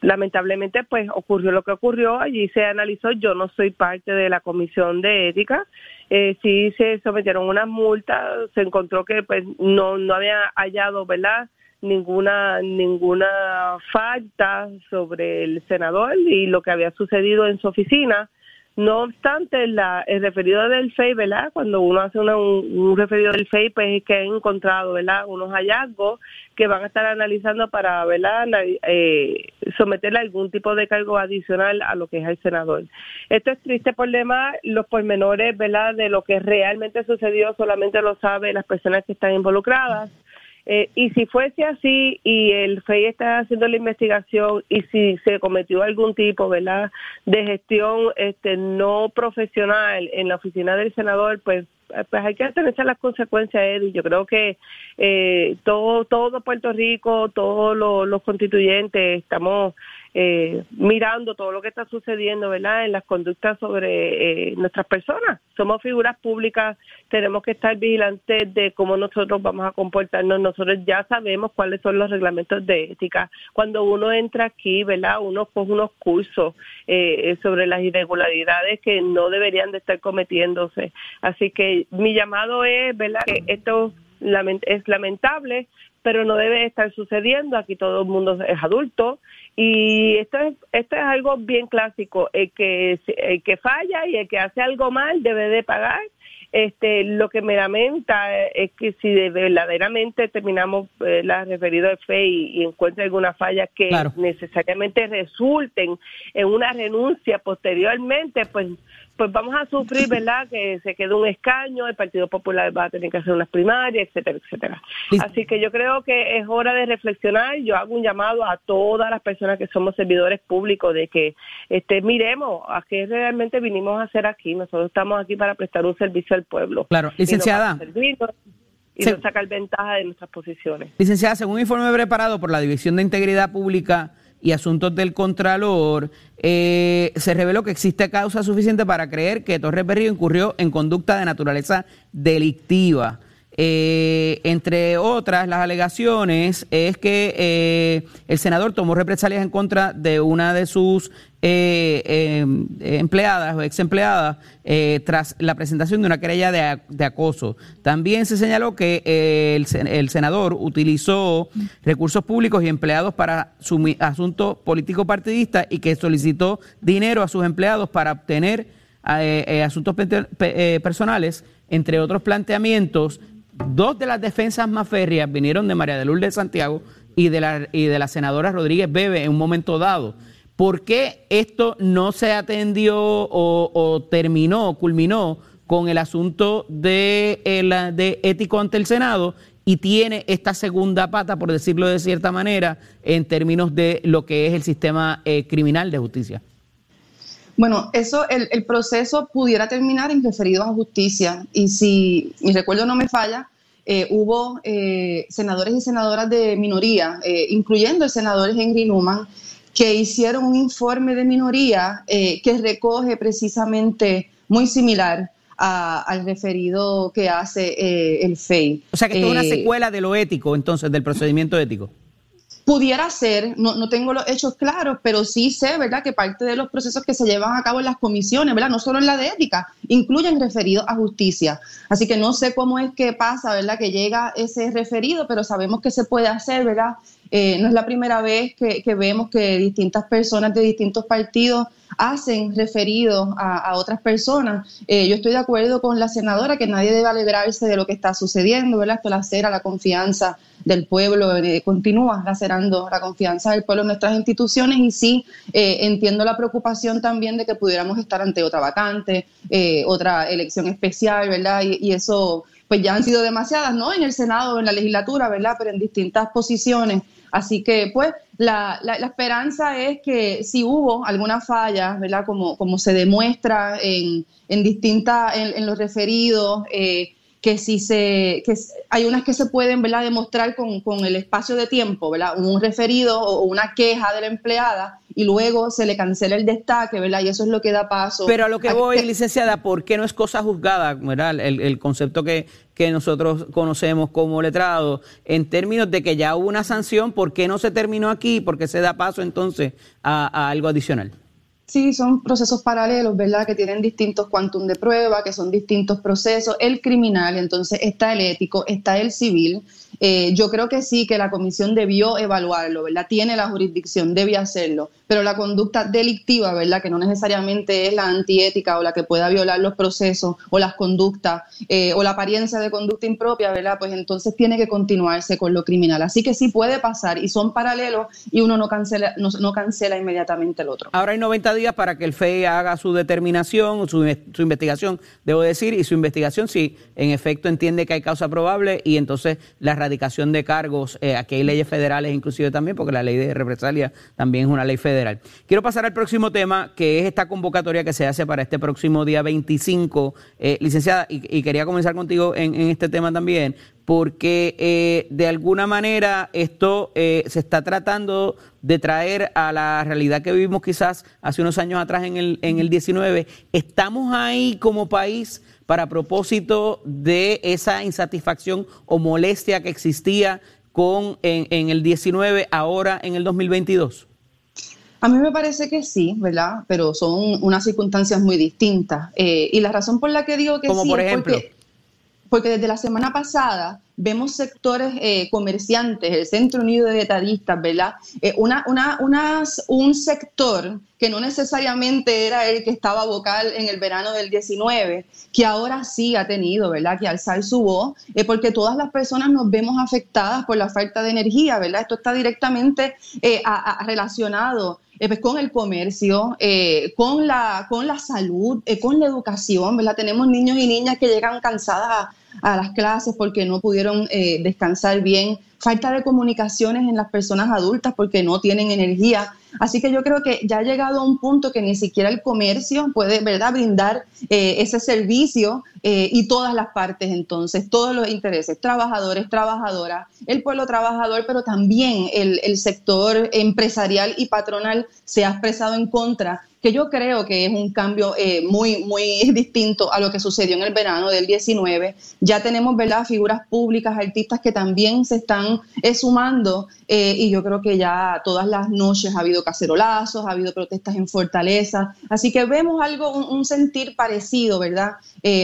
lamentablemente, pues ocurrió lo que ocurrió. Allí se analizó. Yo no soy parte de la Comisión de Ética. Eh, sí se sometieron unas multas. Se encontró que pues no no había hallado, ¿verdad? ninguna ninguna falta sobre el senador y lo que había sucedido en su oficina. No obstante, la, el referido del FEI, ¿verdad? Cuando uno hace una- un, referido del FEI, pues es que han encontrado, ¿verdad? Unos hallazgos que van a estar analizando para, ¿verdad? Eh, someterle algún tipo de cargo adicional a lo que es el senador. Esto es triste por demás, los pormenores, ¿verdad? De lo que realmente sucedió solamente lo saben las personas que están involucradas. Eh, y si fuese así y el FEI está haciendo la investigación y si se cometió algún tipo, ¿verdad?, de gestión este no profesional en la oficina del senador, pues pues hay que atenerse a las consecuencias, Eddie. Yo creo que eh, todo, todo Puerto Rico, todos los, los constituyentes estamos eh, mirando todo lo que está sucediendo, ¿verdad? En las conductas sobre eh, nuestras personas. Somos figuras públicas, tenemos que estar vigilantes de cómo nosotros vamos a comportarnos. Nosotros ya sabemos cuáles son los reglamentos de ética. Cuando uno entra aquí, ¿verdad? Uno coge unos cursos eh, sobre las irregularidades que no deberían de estar cometiéndose. Así que mi llamado es, ¿verdad? Que esto es lamentable, pero no debe estar sucediendo. Aquí todo el mundo es adulto y esto es, esto es algo bien clásico. El que, el que falla y el que hace algo mal debe de pagar. Este, lo que me lamenta es que si verdaderamente terminamos eh, la referido de fe y, y encuentra alguna falla que necesariamente resulten en una renuncia posteriormente, pues pues vamos a sufrir, ¿verdad? Que se quede un escaño, el Partido Popular va a tener que hacer unas primarias, etcétera, etcétera. Así que yo creo que es hora de reflexionar. Yo hago un llamado a todas las personas que somos servidores públicos de que este, miremos a qué realmente vinimos a hacer aquí. Nosotros estamos aquí para prestar un servicio al pueblo. Claro, licenciada. Y no, sacar ventaja de nuestras posiciones. Licenciada, según un informe preparado por la División de Integridad Pública y Asuntos del Contralor, eh, se reveló que existe causa suficiente para creer que Torres Berrío incurrió en conducta de naturaleza delictiva. Eh, entre otras, las alegaciones es que eh, el senador tomó represalias en contra de una de sus eh, em, empleadas o ex empleadas tras la presentación de una querella de, acoso. También se señaló que el, senador utilizó recursos públicos y empleados para su asunto político partidista y que solicitó dinero a sus empleados para obtener asuntos personales, entre otros planteamientos dos de las defensas más férreas vinieron de María de Lourdes de Santiago y de, la, y de la senadora Rodríguez Bebe en un momento dado. ¿Por qué esto no se atendió o, terminó, culminó con el asunto de, de ético ante el Senado y tiene esta segunda pata, por decirlo de cierta manera, en términos de lo que es el sistema eh, criminal de justicia? Bueno, eso, el, el, proceso pudiera terminar en referidos a justicia. Y si mi recuerdo no me falla, eh, hubo eh, senadores y senadoras de minoría, eh, incluyendo el senador Henry Newman, que hicieron un informe de minoría que recoge precisamente muy similar al referido que hace el FEI. O sea que esto es una secuela de lo ético, entonces, del procedimiento ético. Pudiera ser, no, no, tengo los hechos claros, pero sí sé, ¿verdad?, que parte de los procesos que se llevan a cabo en las comisiones, ¿verdad?, no solo en la de ética, incluyen referidos a justicia. Así que no sé cómo es que pasa, ¿verdad?, que llega ese referido, pero sabemos que se puede hacer, ¿verdad? Eh, no es la primera vez que, vemos que distintas personas de distintos partidos hacen referidos a, otras personas. Eh, yo estoy de acuerdo con la senadora que nadie debe alegrarse de lo que está sucediendo, ¿verdad? Esto lacera la confianza del pueblo, eh, continúa lacerando la confianza del pueblo en nuestras instituciones y sí entiendo la preocupación también de que pudiéramos estar ante otra vacante, otra elección especial, ¿verdad? y eso pues ya han sido demasiadas, ¿no? En el Senado, en la legislatura, ¿verdad? Pero en distintas posiciones. Así que, pues, la, la, esperanza es que si hubo alguna falla, ¿verdad? Como, como se demuestra en, en distintas, en, los referidos, eh, que si se, que hay unas que se pueden, ¿verdad? Demostrar con, con el espacio de tiempo, ¿verdad? Un referido o una queja de la empleada y luego se le cancela el destaque, ¿verdad? Y eso es lo que da paso. Pero a lo que voy, licenciada, ¿por qué no es cosa juzgada, ¿verdad? El, el concepto que, que nosotros conocemos como letrado, en términos de que ya hubo una sanción, ¿por qué no se terminó aquí? ¿Por qué se da paso entonces a, algo adicional? Sí, son procesos paralelos, ¿verdad? Que tienen distintos quantum de prueba, que son distintos procesos. El criminal, entonces está el ético, está el civil. Eh, yo creo que sí, que la comisión debió evaluarlo, ¿verdad? Tiene la jurisdicción, debe hacerlo, pero la conducta delictiva, ¿verdad? Que no necesariamente es la antiética o la que pueda violar los procesos o las conductas eh, o la apariencia de conducta impropia, ¿verdad? Pues entonces tiene que continuarse con lo criminal. Así que sí puede pasar y son paralelos y uno no cancela, no, cancela inmediatamente el otro. Ahora hay 90 días para que el FEI haga su determinación, su, su investigación, debo decir, y su investigación si en efecto entiende que hay causa probable y entonces la erradicación de cargos, eh, aquí hay leyes federales inclusive también, porque la ley de represalia también es una ley federal. Quiero pasar al próximo tema, que es esta convocatoria que se hace para este próximo día 25, eh, licenciada, y, quería comenzar contigo en, en este tema también, porque eh, de alguna manera esto eh, se está tratando de traer a la realidad que vivimos quizás hace unos años atrás en el, en el 19. ¿Estamos ahí como país para propósito de esa insatisfacción o molestia que existía con en, en el 19 ahora en el 2022? A mí me parece que sí, ¿verdad? Pero son unas circunstancias muy distintas. Eh, y la razón por la que digo que sí por ejemplo? es porque porque desde la semana pasada vemos sectores eh, comerciantes, el Centro Unido de Detadistas, ¿verdad? Eh, una, una, unas, un sector que no necesariamente era el que estaba vocal en el verano del 19, que ahora sí ha tenido, ¿verdad? Que alzar su voz, eh, porque todas las personas nos vemos afectadas por la falta de energía, ¿verdad? Esto está directamente a, relacionado pues con el comercio, eh, con, la, con la salud, eh, con la educación, ¿verdad? Tenemos niños y niñas que llegan cansadas a, a las clases porque no pudieron eh, descansar bien, falta de comunicaciones en las personas adultas porque no tienen energía. Así que yo creo que ya ha llegado a un punto que ni siquiera el comercio puede, ¿verdad?, brindar eh, ese servicio eh, y todas las partes entonces, todos los intereses, trabajadores, trabajadoras, el pueblo trabajador, pero también el, el sector empresarial y patronal se ha expresado en contra que yo creo que es un cambio eh, muy, muy distinto a lo que sucedió en el verano del 19. Ya tenemos, ¿verdad?, figuras públicas, artistas que también se están eh, sumando eh, y yo creo que ya todas las noches ha habido cacerolazos, ha habido protestas en Fortaleza, así que vemos algo, un, sentir parecido, ¿verdad?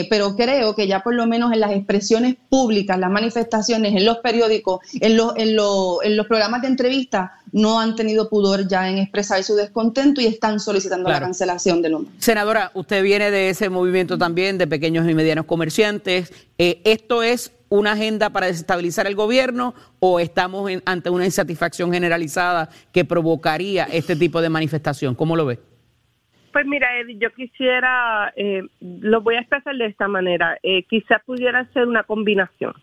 pero creo que ya por lo menos en las expresiones públicas, las manifestaciones, en los periódicos, en los, en los, en los programas de entrevista, no han tenido pudor ya en expresar su descontento y están solicitando la cancelación de Luma. Senadora, usted viene de ese movimiento también de pequeños y medianos comerciantes. Eh, ¿Esto es una agenda para desestabilizar el gobierno o estamos ante una insatisfacción generalizada que provocaría este tipo de manifestación? ¿Cómo lo ve? Pues mira, Eddie, yo quisiera, eh, lo voy a expresar de esta manera, eh, quizás pudiera ser una combinación.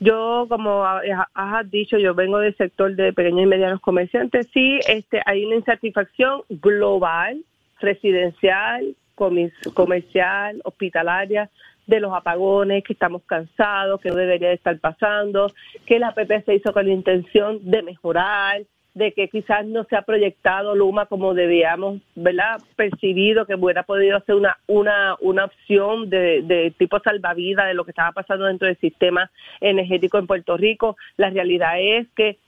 Yo, como has dicho, yo vengo del sector de pequeños y medianos comerciantes. Sí, este, hay una insatisfacción global, residencial, comercial, hospitalaria, de los apagones, que estamos cansados, que no debería de estar pasando, que la PP se hizo con la intención de mejorar, de que quizás no se ha proyectado Luma como debíamos, ¿verdad? Percibido que hubiera podido ser una, una, una opción de, de tipo salvavidas de lo que estaba pasando dentro del sistema energético en Puerto Rico. La realidad es que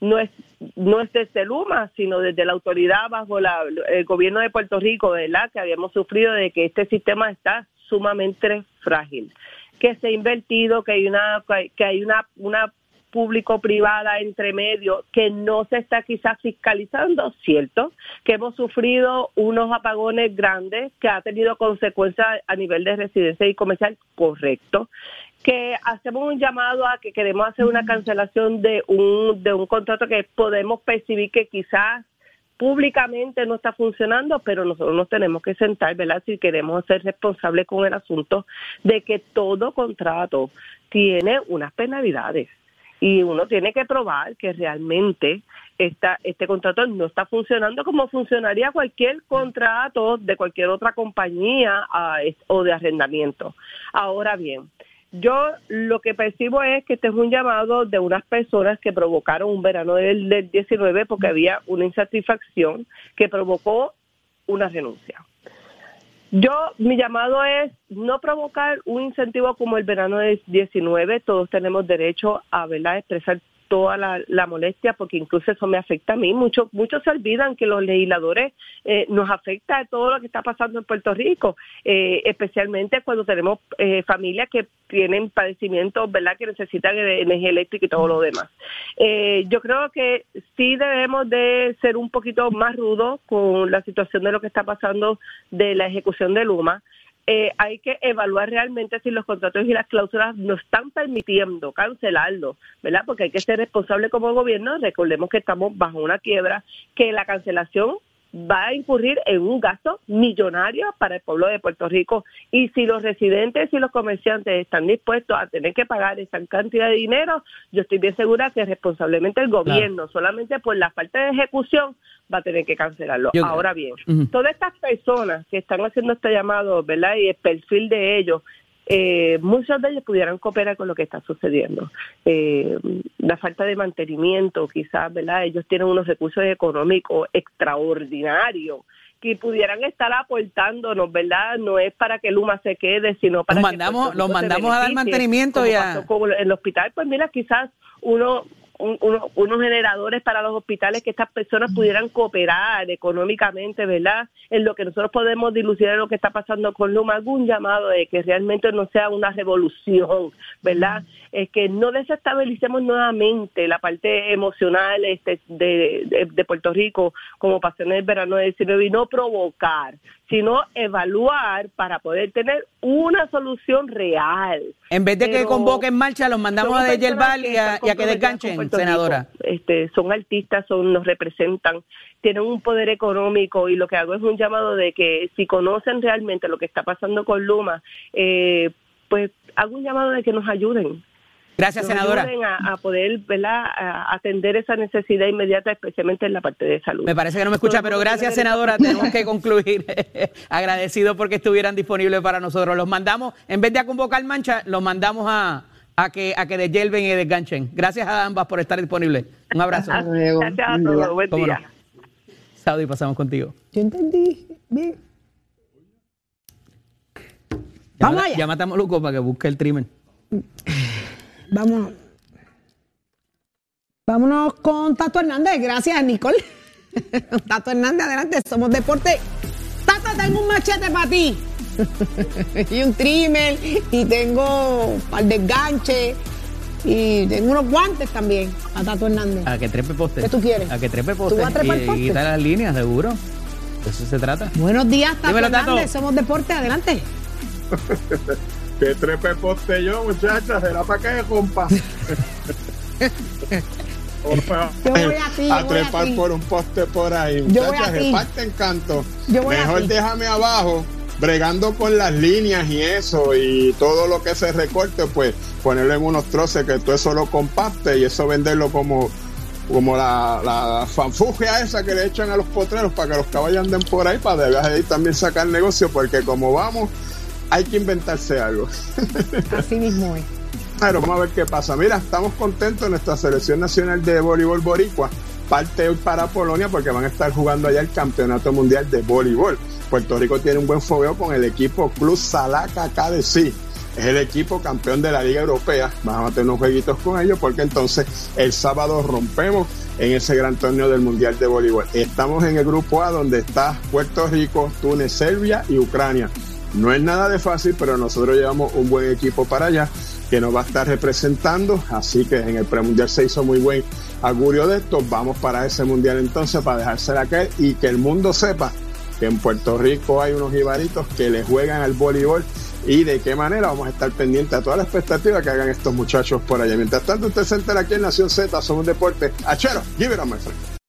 no es no es desde Luma, sino desde la autoridad bajo la, el gobierno de Puerto Rico, ¿verdad? Que habíamos sufrido de que este sistema está sumamente frágil, que se ha invertido, que hay una que hay una una público-privada entre medio que no se está quizás fiscalizando, cierto, que hemos sufrido unos apagones grandes que ha tenido consecuencias a nivel de residencia y comercial, correcto, que hacemos un llamado a que queremos hacer una cancelación de un, de un contrato que podemos percibir que quizás públicamente no está funcionando, pero nosotros nos tenemos que sentar, ¿verdad? Si queremos ser responsables con el asunto de que todo contrato tiene unas penalidades y uno tiene que probar que realmente este contrato no está funcionando como funcionaría cualquier contrato de cualquier otra compañía o de arrendamiento. Ahora bien, yo lo que percibo es que este es un llamado de unas personas que provocaron un verano del, del 19 porque había una insatisfacción que provocó una renuncia. Yo, mi llamado es no provocar un incentivo como el verano del 19. Todos tenemos derecho a ¿verdad? expresar toda la, molestia, porque incluso eso me afecta a mí. Muchos muchos se olvidan que los legisladores eh, nos afecta todo lo que está pasando en Puerto Rico, eh, especialmente cuando tenemos eh, familias que tienen padecimientos, ¿verdad?, que necesitan energía eléctrica y todo lo demás. yo creo que sí debemos de ser un poquito más rudos con la situación de lo que está pasando de la ejecución de Luma. Eh, hay que evaluar realmente si los contratos y las cláusulas nos están permitiendo cancelarlo, ¿verdad? Porque hay que ser responsable como gobierno. Recordemos que estamos bajo una quiebra, que la cancelación va a incurrir en un gasto millonario para el pueblo de Puerto Rico y si los residentes y los comerciantes están dispuestos a tener que pagar esa cantidad de dinero, yo estoy bien segura que responsablemente el gobierno, solamente por la falta de ejecución, va a tener que cancelarlo. Yo- Ahora bien, todas estas personas que están haciendo este llamado, ¿verdad? Y el perfil de ellos, eh, muchos de ellos pudieran cooperar con lo que está sucediendo. Eh, la falta de mantenimiento, quizás, ¿verdad? Ellos tienen unos recursos económicos extraordinarios que pudieran estar aportándonos, ¿verdad? No es para que Luma se quede, sino para Los que mandamos- los mandamos a dar mantenimiento como y a- con el hospital. Pues mira, quizás uno un- uno- unos generadores para los hospitales que estas personas pudieran cooperar económicamente, ¿verdad? En lo que nosotros podemos dilucidar lo que está pasando con Luma, algún llamado de que realmente no sea una revolución, ¿verdad? Es que no desestabilicemos nuevamente la parte emocional este, de, de- de Puerto Rico, como pasó en el verano del 19, y no provocar, sino evaluar para poder tener una solución real. En vez de que Pero convoquen marcha, los mandamos a Deyelval y que a, y a que desganchen, Puerto senadora. Rico. Este, son artistas, son nos representan, tienen un poder económico y lo que hago es un llamado de que si conocen realmente lo que está pasando con Luma, eh, pues hago un llamado de que nos ayuden. Gracias, Nos senadora. ayuden a, a poder ¿verdad? A atender esa necesidad inmediata, especialmente en la parte de salud. Me parece que no me escucha, pero gracias, senadora. Tenemos que concluir. Agradecido porque estuvieran disponibles para nosotros. Los mandamos, en vez de a convocar mancha, los mandamos a, a que a que deshielven y desganchen. Gracias a ambas por estar disponibles. Un abrazo. Hasta luego. Gracias a todos. Buen día. Saudi, pasamos contigo. Yo entendí. Bien. Ya Vamos allá. Matamos a Luco para que busque el trimmer. Vámonos. Vámonos con Tato Hernández. Gracias, Nicole. Tato Hernández, adelante. Somos deporte. Tato, tengo un machete para ti. y un trimmer. Y tengo un par de. Y tengo unos guantes también a Tato Hernández. A que trepe poste. ¿Qué tú quieres? A que trepe ¿Tú poste. vas a trepar y, poste? y quitar las líneas, seguro. De eso se trata. Buenos días, Tato Dímelo, Tato. Hernández. Somos deporte. Adelante. Que trepe poste yo, muchachas, será para qué, compa. Yo voy a ti, yo a voy a trepar ti. por un poste por ahí. Yo voy a Muchachas, reparte encanto. Yo voy a Mejor ti. déjame abajo, bregando con las líneas y eso, y todo lo que se recorte, pues ponerlo en unos troces que todo eso lo compacte y eso venderlo como como la, la fanfugia esa que le echan a los potreros para que los caballos anden por ahí, para de ahí también sacar negocio, porque como vamos, hay que inventarse algo. Así mismo es. Pero vamos a ver qué pasa. Mira, estamos contentos en nuestra selección nacional de voleibol boricua. Parte para Polonia porque van a estar jugando allá el campeonato mundial de voleibol. Puerto Rico tiene un buen fogueo con el equipo Club Salaca KDC. Es el equipo campeón de la Liga Europea. Vamos a tener unos jueguitos con ellos porque entonces el sábado rompemos en ese gran torneo del Mundial de Voleibol. Estamos en el grupo A donde está Puerto Rico, Túnez, Serbia y Ucrania. No es nada de fácil, pero nosotros llevamos un buen equipo para allá que nos va a estar representando. Así que en el premundial se hizo muy buen augurio de esto. Vamos para ese mundial entonces para dejársela caer y que el mundo sepa que en Puerto Rico hay unos ibaritos que le juegan al voleibol y de qué manera vamos a estar pendientes a toda la expectativa que hagan estos muchachos por allá. Mientras tanto, usted se entera aquí en Nación Z, somos deporte. Achero, give it on my friend.